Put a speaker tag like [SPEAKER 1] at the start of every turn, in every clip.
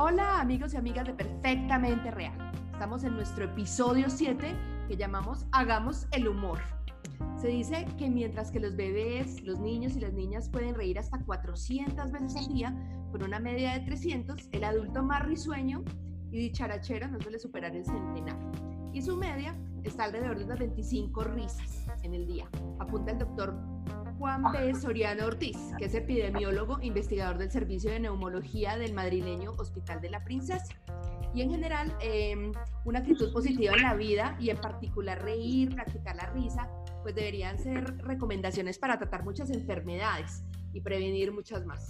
[SPEAKER 1] Hola amigos y amigas de Perfectamente Real. Estamos en nuestro episodio 7 que llamamos Hagamos el humor. Se dice que mientras que los bebés, los niños y las niñas pueden reír hasta 400 veces al día, con una media de 300, el adulto más risueño y dicharachero no suele superar el centenar. Y su media está alrededor de unas 25 risas en el día, apunta el doctor Juan B. Soriano Ortiz, que es epidemiólogo, investigador del Servicio de Neumología del madrileño Hospital de la Princesa. Y en general, em, una actitud positiva en la vida y en particular reír, practicar la risa, pues deberían ser recomendaciones para tratar muchas enfermedades y prevenir muchas más.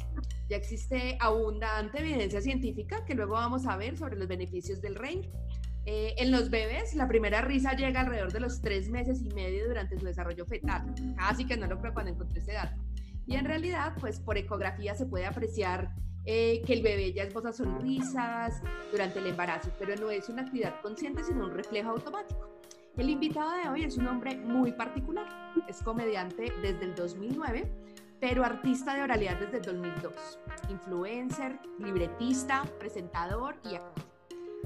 [SPEAKER 1] Ya existe abundante evidencia científica que luego vamos a ver sobre los beneficios del reír. Eh, en los bebés, la primera risa llega alrededor de los tres meses y medio durante su desarrollo fetal. Casi que no lo creo cuando encontré ese dato. Y en realidad, pues por ecografía se puede apreciar eh, que el bebé ya esboza sonrisas durante el embarazo, pero no es una actividad consciente, sino un reflejo automático. El invitado de hoy es un hombre muy particular. Es comediante desde el 2009, pero artista de oralidad desde el 2002. Influencer, libretista, presentador y actor.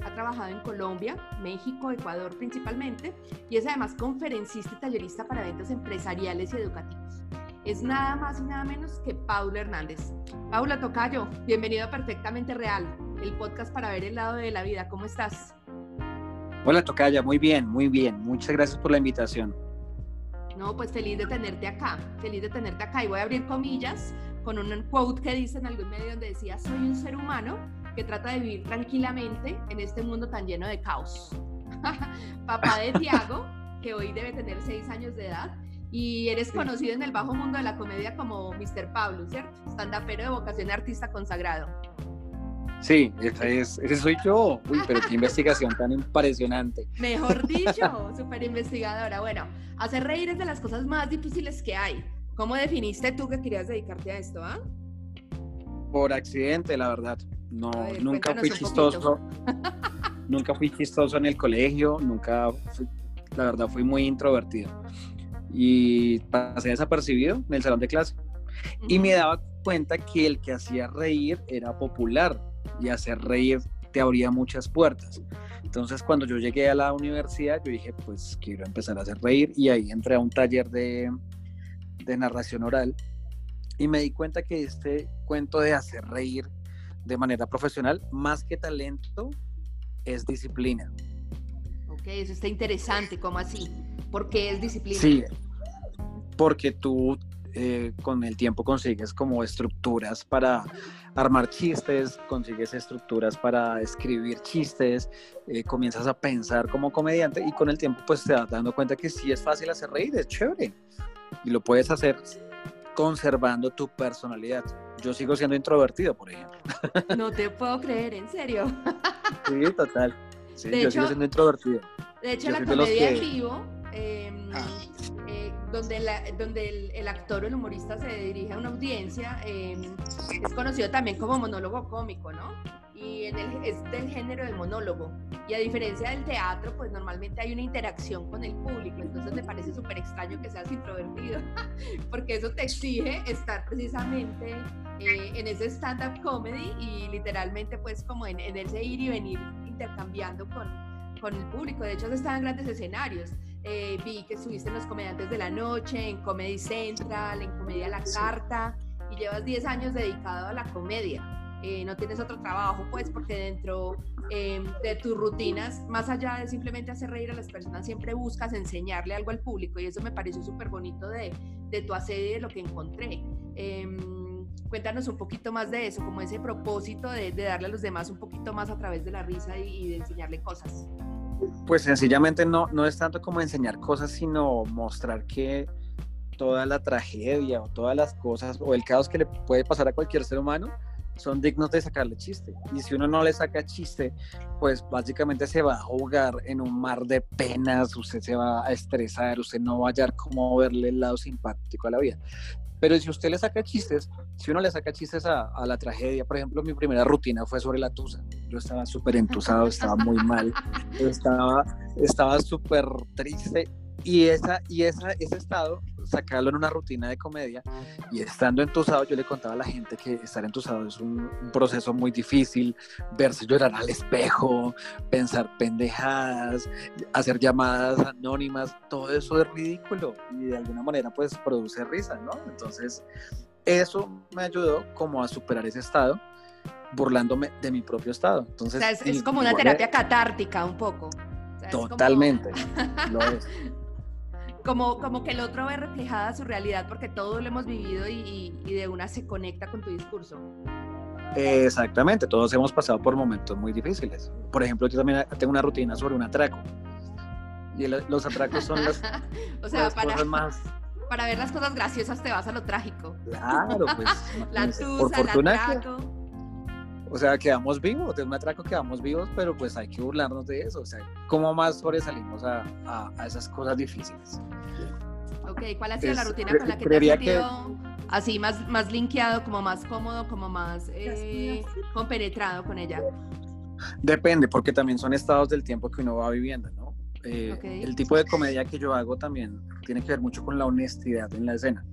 [SPEAKER 1] Ha trabajado en Colombia, México, Ecuador principalmente y es además conferencista y tallerista para eventos empresariales y educativos. Es nada más y nada menos que Paula Hernández. Paula Tocayo, bienvenido a Perfectamente Real, el podcast para ver el lado de la vida. ¿Cómo estás?
[SPEAKER 2] Hola Tocaya, muy bien, muy bien. Muchas gracias por la invitación.
[SPEAKER 1] No, pues feliz de tenerte acá, feliz de tenerte acá. Y voy a abrir comillas con un quote que dice en algún medio donde decía, soy un ser humano que trata de vivir tranquilamente en este mundo tan lleno de caos. Papá de Tiago, que hoy debe tener seis años de edad, y eres conocido en el bajo mundo de la comedia como Mr. Pablo, ¿cierto? Standapero de vocación artista consagrado.
[SPEAKER 2] Sí, ese, es, ese soy yo. Uy, pero qué investigación tan impresionante.
[SPEAKER 1] Mejor dicho, súper investigadora. Bueno, hacer reír es de las cosas más difíciles que hay. ¿Cómo definiste tú que querías dedicarte a esto, ah?
[SPEAKER 2] Por accidente, la verdad. No, nunca fui chistoso. nunca fui chistoso en el colegio, nunca, la verdad, fui muy introvertido. Y pasé desapercibido en el salón de clase. Y me daba cuenta que el que hacía reír era popular y hacer reír te abría muchas puertas. Entonces, cuando yo llegué a la universidad, yo dije, pues quiero empezar a hacer reír y ahí entré a un taller de, de narración oral y me di cuenta que este cuento de hacer reír de manera profesional, más que talento, es disciplina.
[SPEAKER 1] Ok, eso está interesante, ¿cómo así? ¿Por qué es disciplina?
[SPEAKER 2] Sí, porque tú eh, con el tiempo consigues como estructuras para armar chistes, consigues estructuras para escribir chistes, eh, comienzas a pensar como comediante y con el tiempo pues te das dando cuenta que sí es fácil hacer reír, es chévere y lo puedes hacer conservando tu personalidad. Yo sigo siendo introvertido, por ejemplo.
[SPEAKER 1] No te puedo creer, ¿en serio?
[SPEAKER 2] Sí, total. Sí, yo sigo siendo introvertido.
[SPEAKER 1] De hecho, la comedia en vivo, ah. Eh, donde, la, donde el, actor o el humorista se dirige a una audiencia, em, es conocido también como monólogo cómico, ¿no? y en el, es del género del monólogo. Y a diferencia del teatro, pues normalmente hay una interacción con el público, entonces me parece súper extraño que seas introvertido, porque eso te exige estar precisamente eh, en ese stand-up comedy y literalmente pues como en, en, ese ir y venir intercambiando con, con el público. De hecho, estado en grandes escenarios. Eh, vi que estuviste en Los Comediantes de la Noche, en Comedy Central, en Comedia La Carta, y llevas 10 años dedicado a la comedia. Eh, no tienes otro trabajo, pues porque dentro em, de tus rutinas, más allá de simplemente hacer reír a las personas, siempre buscas enseñarle algo al público y eso me pareció súper bonito de, de, tu asedio y de lo que encontré. Em, cuéntanos un poquito más de eso, como ese propósito de, de, darle a los demás un poquito más a través de la risa y, y de enseñarle cosas.
[SPEAKER 2] Pues sencillamente no, no es tanto como enseñar cosas, sino mostrar que toda la tragedia o todas las cosas o el caos que le puede pasar a cualquier ser humano, son dignos de sacarle chiste. Y si uno no le saca chiste, pues básicamente se va a jugar en un mar de penas, usted se va a estresar, usted no va a hallar cómo verle el lado simpático a la vida. Pero si usted le saca chistes, si uno le saca chistes a, a la tragedia, por ejemplo, mi primera rutina fue sobre la tusa. Yo estaba súper entusado, estaba muy mal, estaba, estaba súper triste. Y, esa, y esa, ese estado sacarlo en una rutina de comedia y estando entusado yo le contaba a la gente que estar entusado es un, proceso muy difícil, verse llorar al espejo, pensar pendejadas, hacer llamadas anónimas, todo eso es ridículo y de alguna manera pues produce risa, ¿no? Entonces eso me ayudó como a superar ese estado burlándome de mi propio estado. Entonces,
[SPEAKER 1] es, como una terapia catártica un poco.
[SPEAKER 2] Totalmente, lo es.
[SPEAKER 1] Como, como que el otro ve reflejada su realidad porque todo lo hemos vivido y, de una se conecta con tu discurso.
[SPEAKER 2] Exactamente, todos hemos pasado por momentos muy difíciles. Por ejemplo, yo también tengo una rutina sobre un atraco. Y los atracos son las,
[SPEAKER 1] o sea, para, más... Para ver las cosas graciosas te vas a lo trágico.
[SPEAKER 2] Claro, pues.
[SPEAKER 1] la tusa, el atraco
[SPEAKER 2] o sea, quedamos vivos, de un atraco quedamos vivos, pero pues hay que burlarnos de eso. O sea, ¿cómo más sobresalimos a, a, esas cosas difíciles?
[SPEAKER 1] Ok, ¿cuál ha sido la rutina con la que te has sentido así más, más linkeado, como más cómodo, como más eh, compenetrado con ella?
[SPEAKER 2] Depende, porque también son estados del tiempo que uno va viviendo, ¿no? Eh, el tipo de comedia que yo hago también tiene que ver mucho con la honestidad en la escena.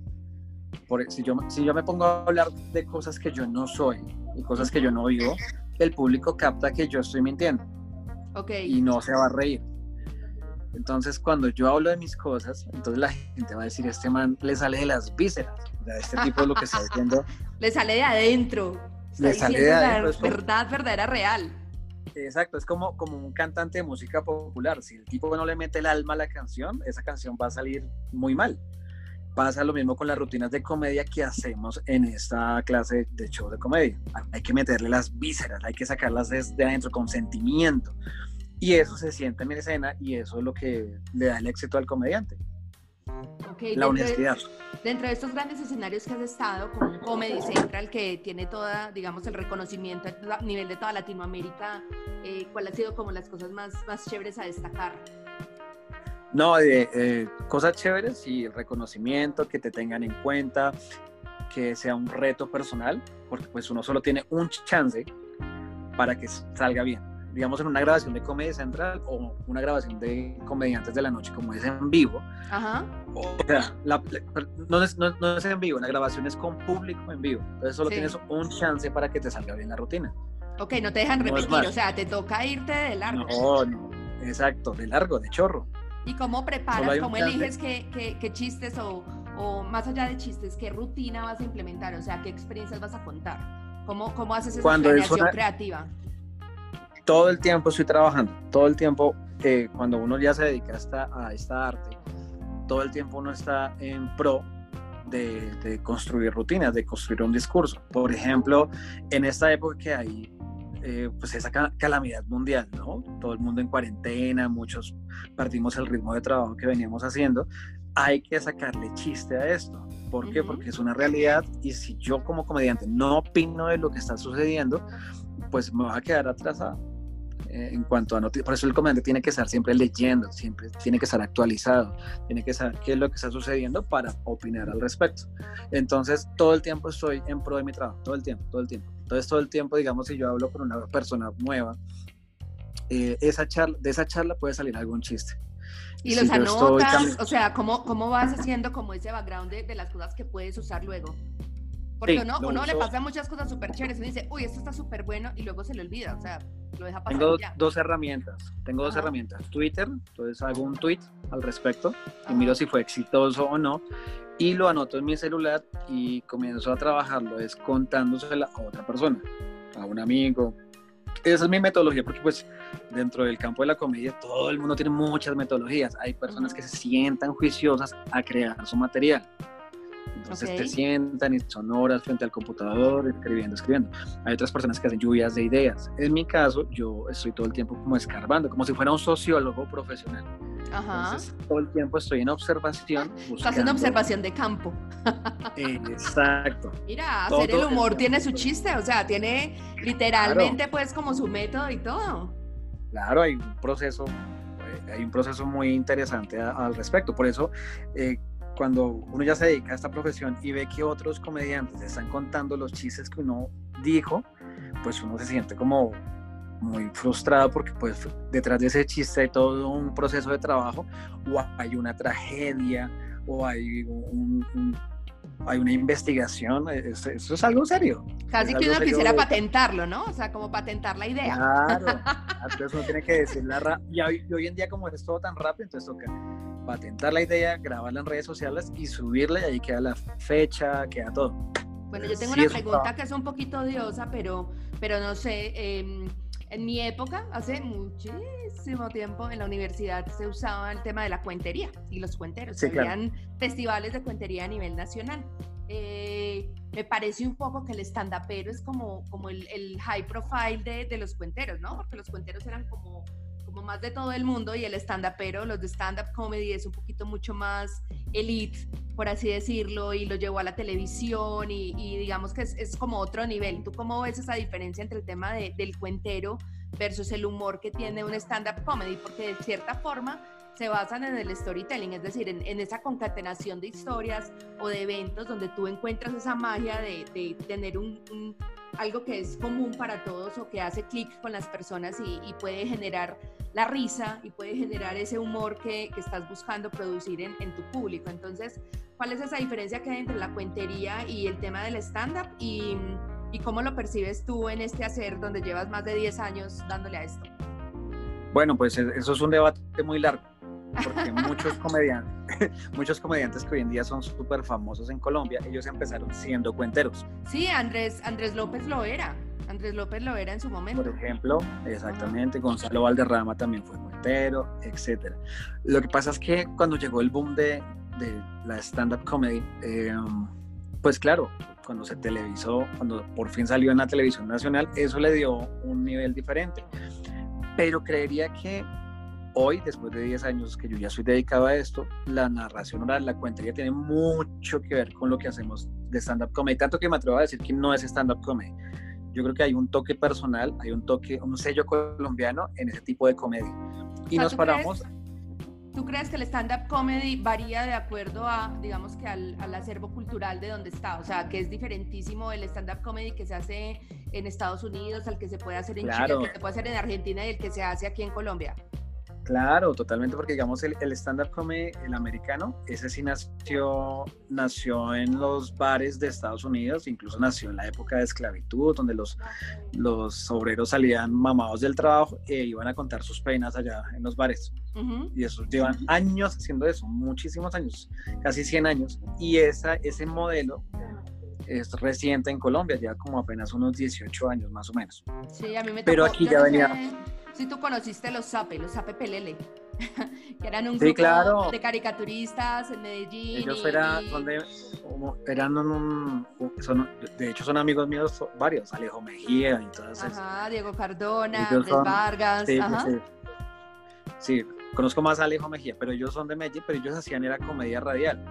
[SPEAKER 2] Por, si, yo, si yo me pongo a hablar de cosas que yo no soy, y cosas que yo no vivo, el público capta que yo estoy mintiendo.
[SPEAKER 1] Okay.
[SPEAKER 2] Y no se va a reír. Entonces, cuando yo hablo de mis cosas, entonces la gente va a decir, este man le sale de las vísceras. O sea, este tipo es lo que está diciendo.
[SPEAKER 1] le sale de adentro. le sale de adentro. La verdad, verdadera, real.
[SPEAKER 2] Exacto, es como, como un cantante de música popular. Si el tipo no le mete el alma a la canción, esa canción va a salir muy mal. Pasa lo mismo con las rutinas de comedia que hacemos en esta clase de show de comedia. Hay que meterle las vísceras, hay que sacarlas desde adentro con sentimiento. Y eso se siente en escena y eso es lo que le da el éxito al comediante. la honestidad.
[SPEAKER 1] dentro de estos grandes escenarios que has estado, con Comedy Central, que tiene toda, digamos, el reconocimiento a nivel de toda Latinoamérica, eh, ¿cuál ha sido como las cosas más, más chéveres a destacar?
[SPEAKER 2] No, de eh, cosas chéveres y reconocimiento, que te tengan en cuenta, que sea un reto personal, porque pues uno solo tiene un chance para que salga bien. Digamos en una grabación de Comedia Central o una grabación de Comediantes de la Noche, como es en vivo.
[SPEAKER 1] Ajá.
[SPEAKER 2] O sea, no, es, no, es, en vivo, la grabación es con público en vivo. Entonces solo tienes un chance para que te salga bien la rutina.
[SPEAKER 1] Ok, no te dejan repetir, o sea, te toca irte de largo.
[SPEAKER 2] No, no, exacto, de largo, de chorro.
[SPEAKER 1] ¿Y cómo preparas, cómo eliges qué, qué, chistes o, o, más allá de chistes, qué rutina vas a implementar? O sea, ¿qué experiencias vas a contar? ¿Cómo, cómo haces esa cuando creativa?
[SPEAKER 2] Todo el tiempo estoy trabajando, todo el tiempo, eh, cuando uno ya se dedica a esta, a esta arte, todo el tiempo uno está en pro de, de, construir rutinas, de construir un discurso. Por ejemplo, en esta época que hay eh, pues esa calamidad mundial, ¿no? Todo el mundo en cuarentena, muchos perdimos el ritmo de trabajo que veníamos haciendo. Hay que sacarle chiste a esto. ¿Por qué? Porque es una realidad y si yo como comediante no opino de lo que está sucediendo, pues me va a quedar atrasado. Eh, en cuanto a noticias. Por eso el comediante tiene que estar siempre leyendo, siempre tiene que estar actualizado, tiene que saber qué es lo que está sucediendo para opinar al respecto. Entonces, todo el tiempo estoy en pro de mi trabajo, todo el tiempo, todo el tiempo. Entonces, todo el tiempo, digamos, si yo hablo con una persona nueva, eh, esa charla, de esa charla puede salir algún chiste.
[SPEAKER 1] Y los anotas, o sea, ¿cómo, ¿cómo vas haciendo como ese background de, de las cosas que puedes usar luego? Porque uno, uno le pasa muchas cosas súper chéveres y dice, uy, esto está súper bueno y luego se le olvida, o sea, lo deja pasar.
[SPEAKER 2] Tengo dos herramientas, tengo dos herramientas. Twitter, entonces hago un tweet al respecto y miro si fue exitoso o no y lo anoto en mi celular y comienzo a trabajarlo, es contándosela a otra persona, a un amigo. Esa es mi metodología, porque pues dentro del campo de la comedia todo el mundo tiene muchas metodologías. Hay personas que se sientan juiciosas a crear su material. Entonces te sientan y son horas frente al computador, escribiendo, escribiendo. Hay otras personas que hacen lluvias de ideas. En mi caso, yo estoy todo el tiempo como escarbando, como si fuera un sociólogo profesional. Ajá. Entonces, todo el tiempo estoy en observación. Buscando...
[SPEAKER 1] Estás haciendo observación de campo.
[SPEAKER 2] Exacto.
[SPEAKER 1] Mira, hacer el humor tiene su chiste, o sea, tiene literalmente pues como su método y todo.
[SPEAKER 2] Claro, hay un proceso, eh, hay un proceso muy interesante al respecto. Por eso, eh, cuando uno ya se dedica a esta profesión y ve que otros comediantes están contando los chistes que uno dijo, pues uno se siente como muy frustrado porque pues detrás de ese chiste hay todo un proceso de trabajo o hay una tragedia o hay un, hay una investigación, eso, es algo serio.
[SPEAKER 1] Casi que uno quisiera patentarlo, ¿no? O sea, como patentar la idea.
[SPEAKER 2] Claro, entonces uno tiene que decir la y hoy, y hoy en día como es todo tan rápido, entonces toca patentar la idea, grabarla en redes sociales y subirla y ahí queda la fecha, queda todo.
[SPEAKER 1] Bueno, yo tengo una pregunta que es un poquito odiosa, pero, pero no sé, em, en mi época, hace muchísimo tiempo, en la universidad se usaba el tema de la cuentería y los cuenteros. se Habían festivales de cuentería a nivel nacional. Eh, me parece un poco que el stand-upero es como, como el, el high profile de, de, los cuenteros, ¿no? Porque los cuenteros eran como como más de todo el mundo y el stand-up, pero los de stand-up comedy es un poquito mucho más elite, por así decirlo, y lo llevó a la televisión y, digamos que es, es, como otro nivel. ¿Tú cómo ves esa diferencia entre el tema de, del cuentero versus el humor que tiene un stand-up comedy? Porque de cierta forma se basan en el storytelling, es decir, en, esa concatenación de historias o de eventos donde tú encuentras esa magia de, de tener un, algo que es común para todos o que hace clic con las personas y, puede generar la risa y puede generar ese humor que, que estás buscando producir en, en, tu público. Entonces, ¿cuál es esa diferencia que hay entre la cuentería y el tema del stand-up? Y, y, cómo lo percibes tú en este hacer donde llevas más de 10 años dándole a esto?
[SPEAKER 2] Bueno, pues e, eso es un debate muy largo, porque muchos comediantes, muchos comediantes que hoy en día son súper famosos en Colombia, ellos empezaron siendo cuenteros.
[SPEAKER 1] Sí, Andrés, Andrés López lo era. Andrés López lo era en su momento.
[SPEAKER 2] Por ejemplo, exactamente, Gonzalo Valderrama también fue cuentero, etc. Lo que pasa es que cuando llegó el boom de, de la stand-up comedy, em, pues claro, cuando se televisó, cuando por fin salió en la televisión nacional, eso le dio un nivel diferente. Pero creería que hoy, después de 10 años que yo ya soy dedicado a esto, la narración oral, la cuentería tiene mucho que ver con lo que hacemos de stand-up comedy, tanto que me atrevo a decir que no es stand-up comedy yo creo que hay un toque personal, hay un toque, un sello colombiano en ese tipo de comedia. Y nos paramos...
[SPEAKER 1] ¿Tú crees que el stand-up comedy varía de acuerdo a, digamos que al, acervo cultural de donde está? O sea, que es diferentísimo el stand-up comedy que se hace en Estados Unidos al que se puede hacer en Chile, el que se puede hacer en Argentina y el que se hace aquí en Colombia.
[SPEAKER 2] Claro, totalmente, porque digamos el, el stand-up comedy, el americano, ese sí nació, nació en los bares de Estados Unidos, incluso nació en la época de esclavitud, donde los, los obreros salían mamados del trabajo e iban a contar sus penas allá en los bares. Y eso llevan años haciendo eso, muchísimos años, casi 100 años. Y esa, ese modelo es reciente en Colombia, ya como apenas unos 18 años más o menos.
[SPEAKER 1] Sí, a mí me
[SPEAKER 2] Pero aquí ya venía
[SPEAKER 1] si tú conociste los Zape, los Zape Pelele, que eran un grupo de caricaturistas en Medellín.
[SPEAKER 2] Ellos eran, eran un, son, de hecho son amigos míos varios, Alejo Mejía y todas
[SPEAKER 1] Ajá, Diego Cardona, Andrés Vargas. Sí, Ajá.
[SPEAKER 2] Sí. sí, conozco más a Alejo Mejía, pero ellos son de Medellín, pero ellos hacían era comedia radial.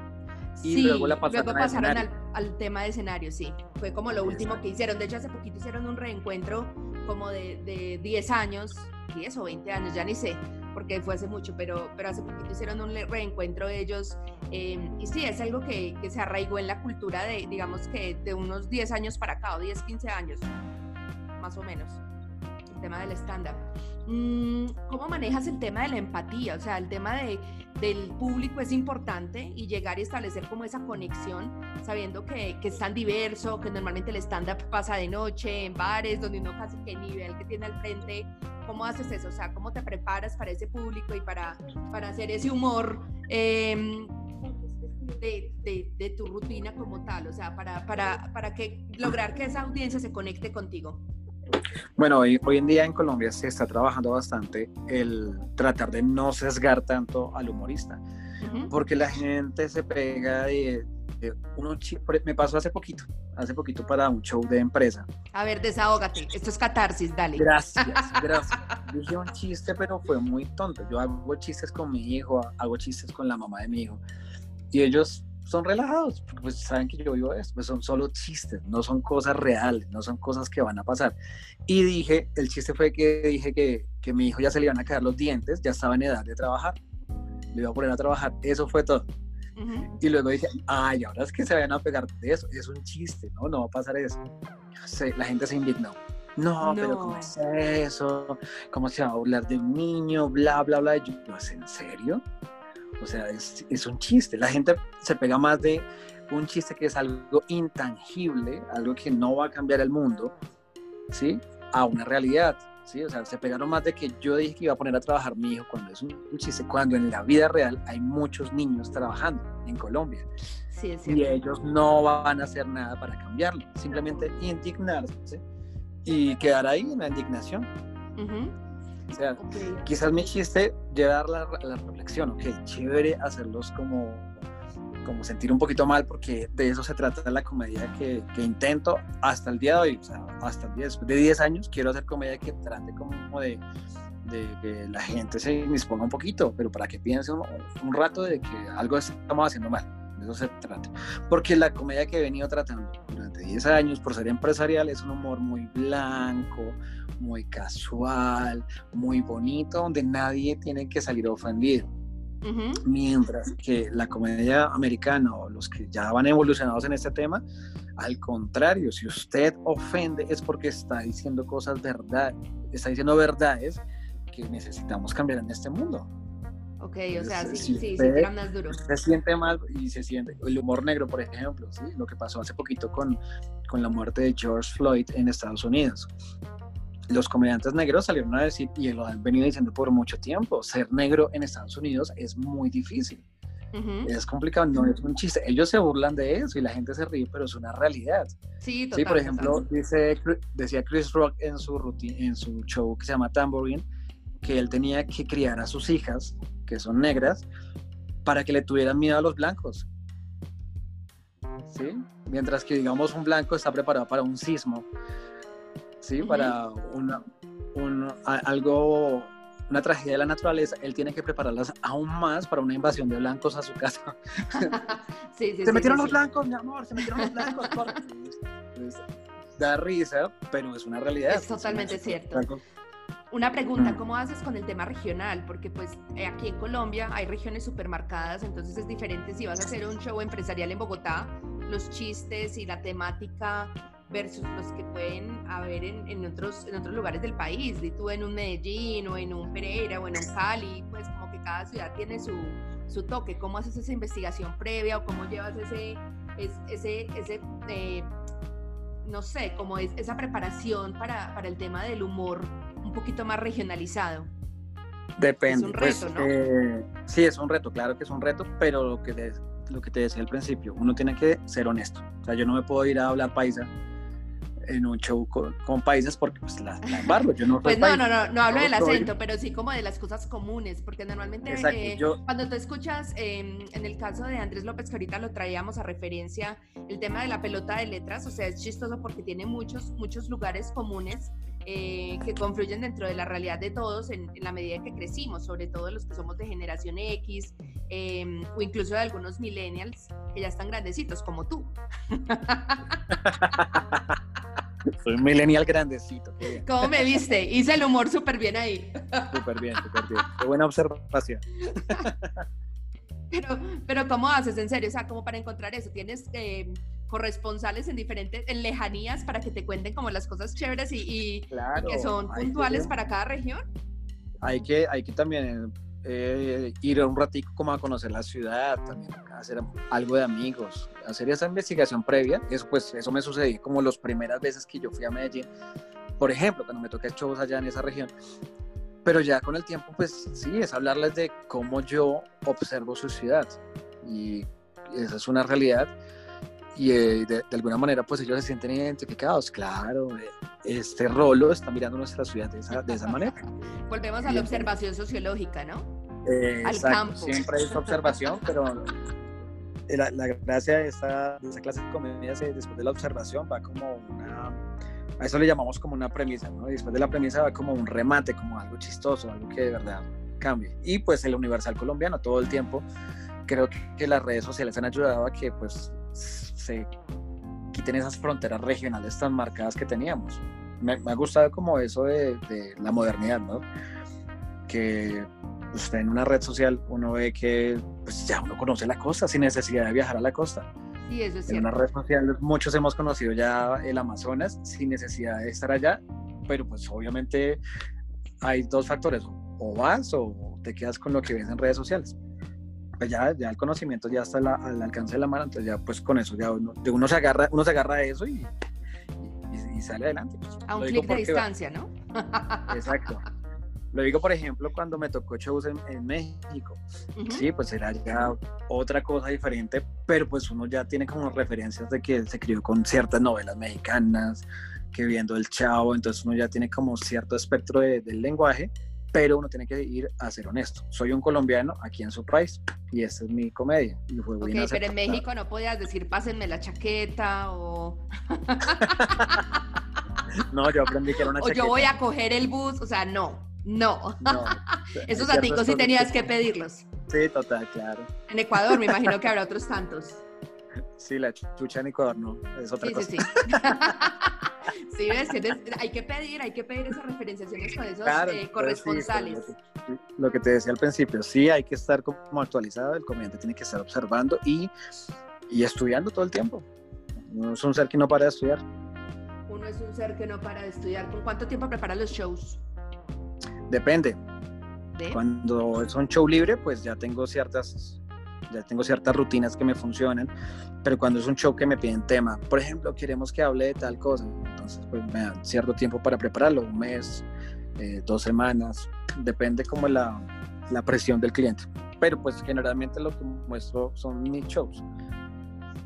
[SPEAKER 1] Y sí, luego la pasaron, al, al, tema de escenario, sí. Fue como lo último que hicieron. De hecho, hace poquito hicieron un reencuentro como de, de 10 años, 10 o 20 años, ya ni sé, porque fue hace mucho, pero, pero hace poquito hicieron un reencuentro de ellos. Em, y sí, es algo que, que, se arraigó en la cultura de, digamos que de unos 10 años para acá, o 10, 15 años, más o menos, el tema del stand-up. Mm, ¿Cómo manejas el tema de la empatía? O sea, el tema de, del público es importante y llegar y establecer como esa conexión, sabiendo que, que es tan diverso, que normalmente el stand-up pasa de noche en bares, donde uno casi que nivel que tiene al frente. ¿Cómo haces eso? O sea, ¿cómo te preparas para ese público y para, para hacer ese humor? Em, de, de, de, tu rutina como tal, o sea, para, para, para que lograr que esa audiencia se conecte contigo.
[SPEAKER 2] Bueno, hoy, hoy en día en Colombia se está trabajando bastante el tratar de no sesgar tanto al humorista, porque la gente se pega de, uno, me pasó hace poquito, hace poquito para un show de empresa.
[SPEAKER 1] A ver, desahógate, esto es catarsis, dale.
[SPEAKER 2] Gracias, gracias. Dije un chiste, pero fue muy tonto. Yo hago chistes con mi hijo, hago chistes con la mamá de mi hijo, y ellos son relajados, porque pues saben que yo vivo esto, pues son solo chistes, no son cosas reales, no son cosas que van a pasar. Y dije, el chiste fue que dije que, que mi hijo ya se le iban a caer los dientes, ya estaba en edad de trabajar, le iba a poner a trabajar, eso fue todo. Y luego dije, ay, ahora es que se vayan a pegar de eso, es un chiste, ¿no? No va a pasar eso. la gente se indignó. No, pero ¿cómo es eso? ¿Cómo se va a burlar de un niño? Bla, bla, bla. yo, ¿en serio? O sea, es, es un chiste. La gente se pega más de un chiste que es algo intangible, algo que no va a cambiar el mundo, ¿sí? A una realidad. ¿sí? O sea, se pegaron más de que yo dije que iba a poner a trabajar mi hijo cuando es un, chiste, cuando en la vida real hay muchos niños trabajando en Colombia. Sí, y ellos no van a hacer nada para cambiarlo, simplemente indignarse y quedar ahí en la indignación. O sea, quizás mi chiste llevar la, la reflexión, ok, chévere hacerlos como como sentir un poquito mal porque de eso se trata la comedia que, que intento hasta el día de hoy, o sea, hasta el día de 10 años quiero hacer comedia que trate como de, de que la gente se disponga un poquito, pero para que piense un, un, rato de que algo estamos haciendo mal, de eso se trata. Porque la comedia que he venido tratando durante 10 años por ser empresarial es un humor muy blanco, muy casual, muy bonito, donde nadie tiene que salir ofendido Mientras que la comedia americana o los que ya van evolucionados en este tema, al contrario, si usted ofende es porque está diciendo cosas verdad, está diciendo verdades que necesitamos cambiar en este mundo.
[SPEAKER 1] Ok, o sea, sí, sí, se más duro.
[SPEAKER 2] Se siente mal y se siente. El humor negro, por ejemplo, ¿sí? lo que pasó hace poquito con, con la muerte de George Floyd en Estados Unidos los comediantes negros salieron a decir, y lo han venido diciendo por mucho tiempo, ser negro en Estados Unidos es muy difícil. Es complicado, no es un chiste. Ellos se burlan de eso y la gente se ríe, pero es una realidad.
[SPEAKER 1] Sí,
[SPEAKER 2] total, sí por ejemplo, dice, decía Chris Rock en su, rutina, en su show que se llama Tambourine, que él tenía que criar a sus hijas, que son negras, para que le tuvieran miedo a los blancos. ¿Sí? Mientras que, digamos, un blanco está preparado para un sismo ¿sí? Para una, algo, una tragedia de la naturaleza, él tiene que prepararlas aún más para una invasión de blancos a su casa. se metieron los blancos, mi amor, se metieron los blancos. da risa, pero es una realidad.
[SPEAKER 1] Es totalmente cierto. Una pregunta. ¿cómo haces con el tema regional? Porque pues eh, aquí en Colombia hay regiones supermarcadas, entonces es diferente si vas a hacer un show empresarial en Bogotá, los chistes y la temática versus los que pueden haber en, otros, en otros lugares del país, y tú en un Medellín o en un Pereira o en un Cali, pues como que cada ciudad tiene su, su toque. ¿Cómo haces esa investigación previa o cómo llevas ese, ese, ese eh, no sé, como es, esa preparación para, para, el tema del humor un poquito más regionalizado?
[SPEAKER 2] Depende. Es un pues, reto, ¿no? Eh, sí, es un reto, claro que es un reto, pero lo que, lo que te decía al principio, uno tiene que ser honesto. O sea, yo no me puedo ir a hablar paisa en un show con, países porque pues la, embargo, yo no
[SPEAKER 1] Pues no, no, no, no hablo del acento, pero sí como de las cosas comunes, porque normalmente eh, cuando tú escuchas, em, en el caso de Andrés López, que ahorita lo traíamos a referencia, el tema de la pelota de letras, o sea, es chistoso porque tiene muchos, muchos lugares comunes eh, que confluyen dentro de la realidad de todos en, la medida en que crecimos, sobre todo los que somos de generación X em, o incluso de algunos millennials que ya están grandecitos como tú.
[SPEAKER 2] Soy un millennial grandecito.
[SPEAKER 1] ¿Cómo me viste? Hice el humor súper bien ahí.
[SPEAKER 2] Súper bien, súper bien. Qué buena observación.
[SPEAKER 1] Pero, pero ¿cómo haces en serio? O sea, ¿cómo para encontrar eso? ¿Tienes eh, corresponsales en diferentes, en lejanías para que te cuenten como las cosas chéveres y, que son puntuales para cada región?
[SPEAKER 2] Hay que, hay que también eh, ir un ratico como a conocer la ciudad, también hacer algo de amigos, hacer esa investigación previa. Eso pues eso me sucedió como las primeras veces que yo fui a Medellín, por ejemplo, cuando me toqué shows allá en esa región. Pero ya con el tiempo, pues sí, es hablarles de cómo yo observo su ciudad. Y esa es una realidad. Y eh, de, alguna manera, pues ellos se sienten identificados. Claro, eh, este rolo está mirando nuestra ciudad de esa, de esa manera.
[SPEAKER 1] Volvemos a la observación sociológica, ¿no?
[SPEAKER 2] Eh, Al campo. Siempre hay observación, pero la, la gracia de esa, de esa, clase de comedia después de la observación va como una a eso le llamamos como una premisa, ¿no? Y después de la premisa va como un remate, como algo chistoso, algo que de verdad cambie. Y pues el universal colombiano todo el tiempo, creo que, las redes sociales han ayudado a que pues se quiten esas fronteras regionales tan marcadas que teníamos. Me, ha gustado como eso de, de, la modernidad, ¿no? Que usted en una red social uno ve que pues ya uno conoce la costa sin necesidad de viajar a la costa en una red social muchos hemos conocido ya el Amazonas sin necesidad de estar allá, pero pues obviamente hay dos factores, o vas o te quedas con lo que ves en redes sociales. Pues ya, ya el conocimiento ya está al alcance de la mano, entonces ya pues con eso ya uno, de uno se agarra, uno se agarra a eso y, y, sale adelante. Pues.
[SPEAKER 1] a un clic de distancia, ¿no?
[SPEAKER 2] Exacto. Lo digo, por ejemplo, cuando me tocó shows en, México. Sí, pues era ya otra cosa diferente, pero pues uno ya tiene como referencias de que se crió con ciertas novelas mexicanas, que viendo el chavo, entonces uno ya tiene como cierto espectro del lenguaje, pero uno tiene que ir a ser honesto. Soy un colombiano aquí en su país y esta es mi comedia. Y fue
[SPEAKER 1] okay, pero en México no podías decir pásenme la chaqueta o...
[SPEAKER 2] no, yo aprendí que era una chaqueta.
[SPEAKER 1] O yo voy a coger el bus, o sea, no. No. Esos aticos sí tenías que pedirlos.
[SPEAKER 2] Sí, total, claro.
[SPEAKER 1] En Ecuador me imagino que habrá otros tantos.
[SPEAKER 2] Sí, la chucha en Ecuador no, es otra cosa.
[SPEAKER 1] Sí, sí. sí, ves, hay que pedir, hay que pedir esas referenciaciones con esos eh, corresponsales.
[SPEAKER 2] lo, que, te decía al principio, sí, hay que estar como actualizado, el comediante tiene que estar observando y, y estudiando todo el tiempo. Uno es un ser que no para de estudiar.
[SPEAKER 1] Uno es un ser que no para de estudiar. ¿Con cuánto tiempo prepara los shows?
[SPEAKER 2] Depende. Cuando es un show libre, pues ya tengo ciertas, ya tengo ciertas rutinas que me funcionan, pero cuando es un show que me piden tema, por ejemplo, queremos que hable de tal cosa, entonces pues me dan cierto tiempo para prepararlo, un mes, eh, dos semanas, depende como la, la presión del cliente. Pero pues generalmente lo que muestro son mis shows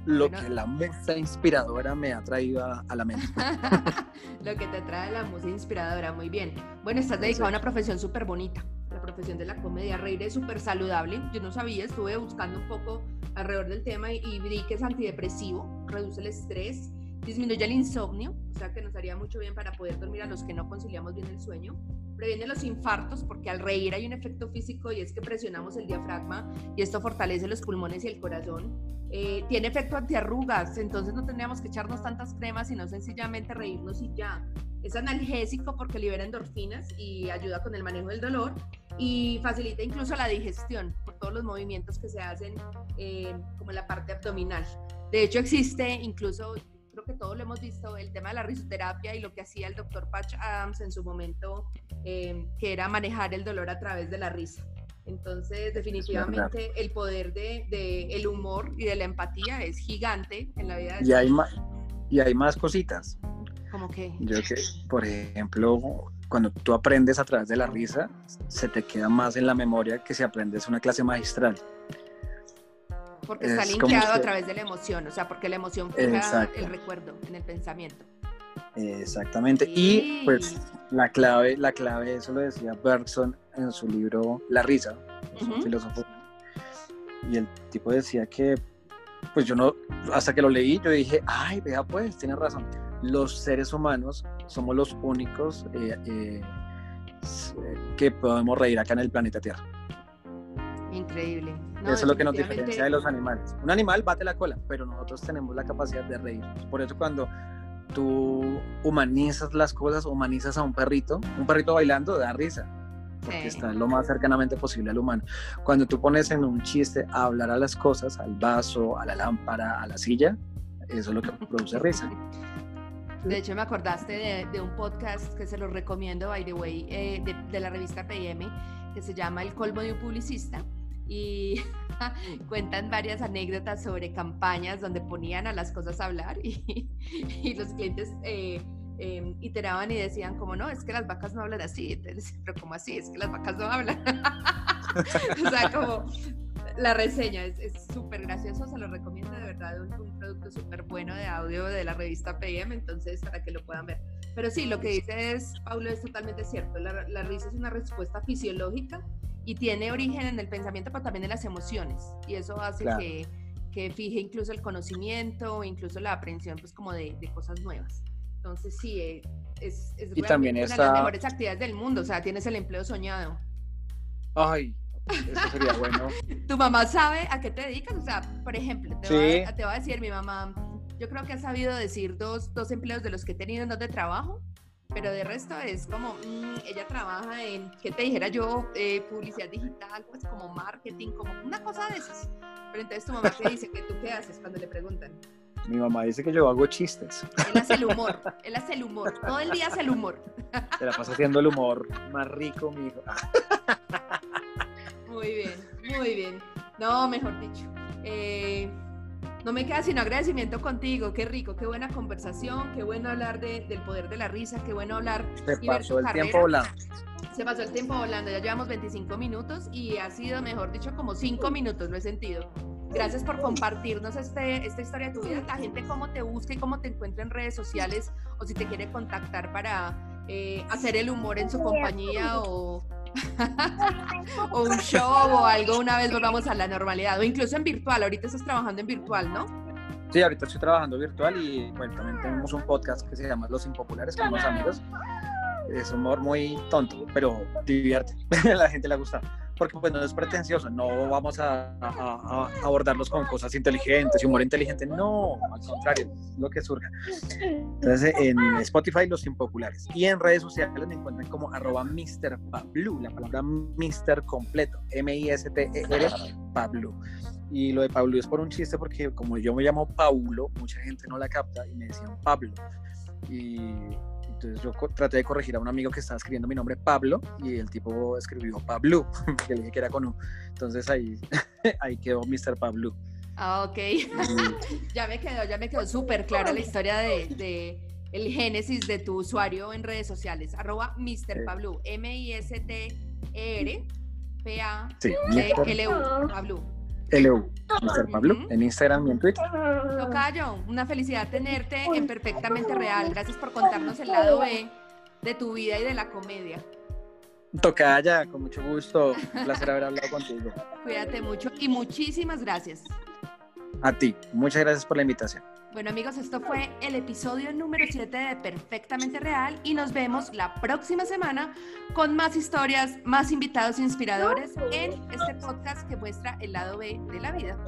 [SPEAKER 2] lo que la musa inspiradora me ha traído a, la mente.
[SPEAKER 1] lo que te trae la musa inspiradora, muy bien. Bueno, estás dedicado a una profesión súper bonita, profesión de la comedia. Reír es súper saludable. Yo no sabía, estuve buscando un poco alrededor del tema y, y vi que es antidepresivo, reduce el estrés, disminuye el insomnio, o sea que nos haría mucho bien para poder dormir a los que no conciliamos bien el sueño previene los infartos porque al reír hay un efecto físico y es que presionamos el diafragma y esto fortalece los pulmones y el corazón. Eh, tiene efecto antiarrugas, entonces no tendríamos que echarnos tantas cremas, sino sencillamente reírnos y ya. Es analgésico porque libera endorfinas y ayuda con el manejo del dolor y facilita incluso la digestión por todos los movimientos que se hacen eh, como en la parte abdominal. De hecho existe incluso creo que todos lo hemos visto, el tema de la risoterapia y lo que hacía el doctor Patch Adams en su momento, eh, que era manejar el dolor a través de la risa. Entonces, definitivamente el poder de, de, el humor y de la empatía es gigante en la vida.
[SPEAKER 2] De y, hay más, y hay más cositas.
[SPEAKER 1] ¿Cómo que?
[SPEAKER 2] Yo que, por ejemplo, cuando tú aprendes a través de la risa, se te queda más en la memoria que si aprendes una clase magistral.
[SPEAKER 1] Porque está linkeado a través de la emoción, o sea, porque la emoción fija el recuerdo en el pensamiento.
[SPEAKER 2] Exactamente. Y pues la clave, la clave, eso lo decía Bergson en su libro La risa, un filósofo. Y el tipo decía que, pues yo no, hasta que lo leí, yo dije, ay, vea pues, tiene razón. Los seres humanos somos los únicos eh, eh, que podemos reír acá en el planeta Tierra.
[SPEAKER 1] Increíble.
[SPEAKER 2] Eso es lo que nos diferencia de los animales. Un animal bate la cola, pero nosotros tenemos la capacidad de reír. Por eso cuando tú humanizas las cosas, humanizas a un perrito, un perrito bailando da risa, porque está lo más cercanamente posible al humano. Cuando tú pones en un chiste a hablar a las cosas, al vaso, a la lámpara, a la silla, eso es lo que produce risa.
[SPEAKER 1] De hecho, me acordaste de, un podcast que se lo recomiendo, by the way, eh, de, de, la revista PM, que se llama El colmo de un publicista. Y cuentan varias anécdotas sobre campañas donde ponían a las cosas a hablar y, y los clientes eh, em, iteraban y decían como no, es que las vacas no hablan así, pero como así, es que las vacas no hablan. o sea, como la reseña es súper gracioso, se lo recomiendo de verdad, un, un producto súper bueno de audio de la revista PM, entonces para que lo puedan ver. Pero sí, lo que dice es, Paulo, es totalmente cierto, la, la risa es una respuesta fisiológica y tiene origen en el pensamiento, pero también en las emociones. Y eso hace que, que, fije incluso el conocimiento, incluso la aprehensión, pues como de, de cosas nuevas. Entonces sí, eh, es, es
[SPEAKER 2] y también una de las
[SPEAKER 1] mejores actividades del mundo, o sea, tienes el empleo soñado.
[SPEAKER 2] Ay, eso sería bueno.
[SPEAKER 1] ¿Tu mamá sabe a qué te dedicas? O sea, por ejemplo, te, sí. va, te va a decir mi mamá, yo creo que ha sabido decir dos, dos empleos de los que he tenido en donde trabajo, pero de resto es como, mm, ella trabaja en, ¿qué te dijera yo? Eh, publicidad digital, pues como marketing, como una cosa de esas. Pero entonces tu mamá te dice que tú qué haces cuando le preguntan.
[SPEAKER 2] Mi mamá dice que yo hago chistes.
[SPEAKER 1] Él hace el humor, él hace el humor, todo el día hace el humor.
[SPEAKER 2] Se la pasa haciendo el humor más rico, mi hijo.
[SPEAKER 1] Muy bien, muy bien. No, mejor dicho. Eh, no me queda sino agradecimiento contigo. Qué rico, qué buena conversación, qué bueno hablar del poder de la risa, qué bueno hablar.
[SPEAKER 2] Se pasó el tiempo volando.
[SPEAKER 1] Se pasó el tiempo volando, ya llevamos 25 minutos y ha sido, mejor dicho, como 5 minutos, no he sentido. Gracias por compartirnos este, esta historia de tu vida. La gente cómo te busca y cómo te encuentra en redes sociales o si te quiere contactar para eh, hacer el humor en su compañía o, o un show o algo una vez volvamos a la normalidad o incluso en virtual. Ahorita estás trabajando en virtual, ¿no?
[SPEAKER 2] Sí, ahorita estoy trabajando virtual y bueno, también tenemos un podcast que se llama Los Impopulares con unos amigos. Es humor muy tonto, pero divierte. a la gente le gusta porque pues no es pretencioso, no vamos a, abordarlos con cosas inteligentes y humor inteligente, no, al contrario, lo que surja. Entonces en Spotify los impopulares y en redes sociales me encuentran como arroba Mr. Pablo, la palabra Mr. completo, M-I-S-T-E-R, Pablo. Y lo de Pablo es por un chiste porque como yo me llamo Paulo, mucha gente no la capta y me decían Pablo. Y entonces yo traté de corregir a un amigo que estaba escribiendo mi nombre Pablo y el tipo escribió Pablo, que le dije que era con U. Entonces ahí, ahí quedó Mr. Pablo.
[SPEAKER 1] Ah, ok. ya me quedó, ya me quedó súper clara la historia de, el génesis de tu usuario en redes sociales. Arroba Mr. Pablo. M-I-S-T-E-R P-A-C-L-U. Pablo.
[SPEAKER 2] LU, Mr. Pablo, en Instagram y en Twitter.
[SPEAKER 1] Tocayo, una felicidad tenerte en Perfectamente Real. Gracias por contarnos el lado B de tu vida y de la comedia.
[SPEAKER 2] Tocaya, con mucho gusto. Un placer haber hablado contigo.
[SPEAKER 1] Cuídate mucho y muchísimas gracias.
[SPEAKER 2] A ti, muchas gracias por la invitación.
[SPEAKER 1] Bueno amigos, esto fue el episodio número 7 de Perfectamente Real y nos vemos la próxima semana con más historias, más invitados inspiradores en este podcast que muestra el lado B de la vida.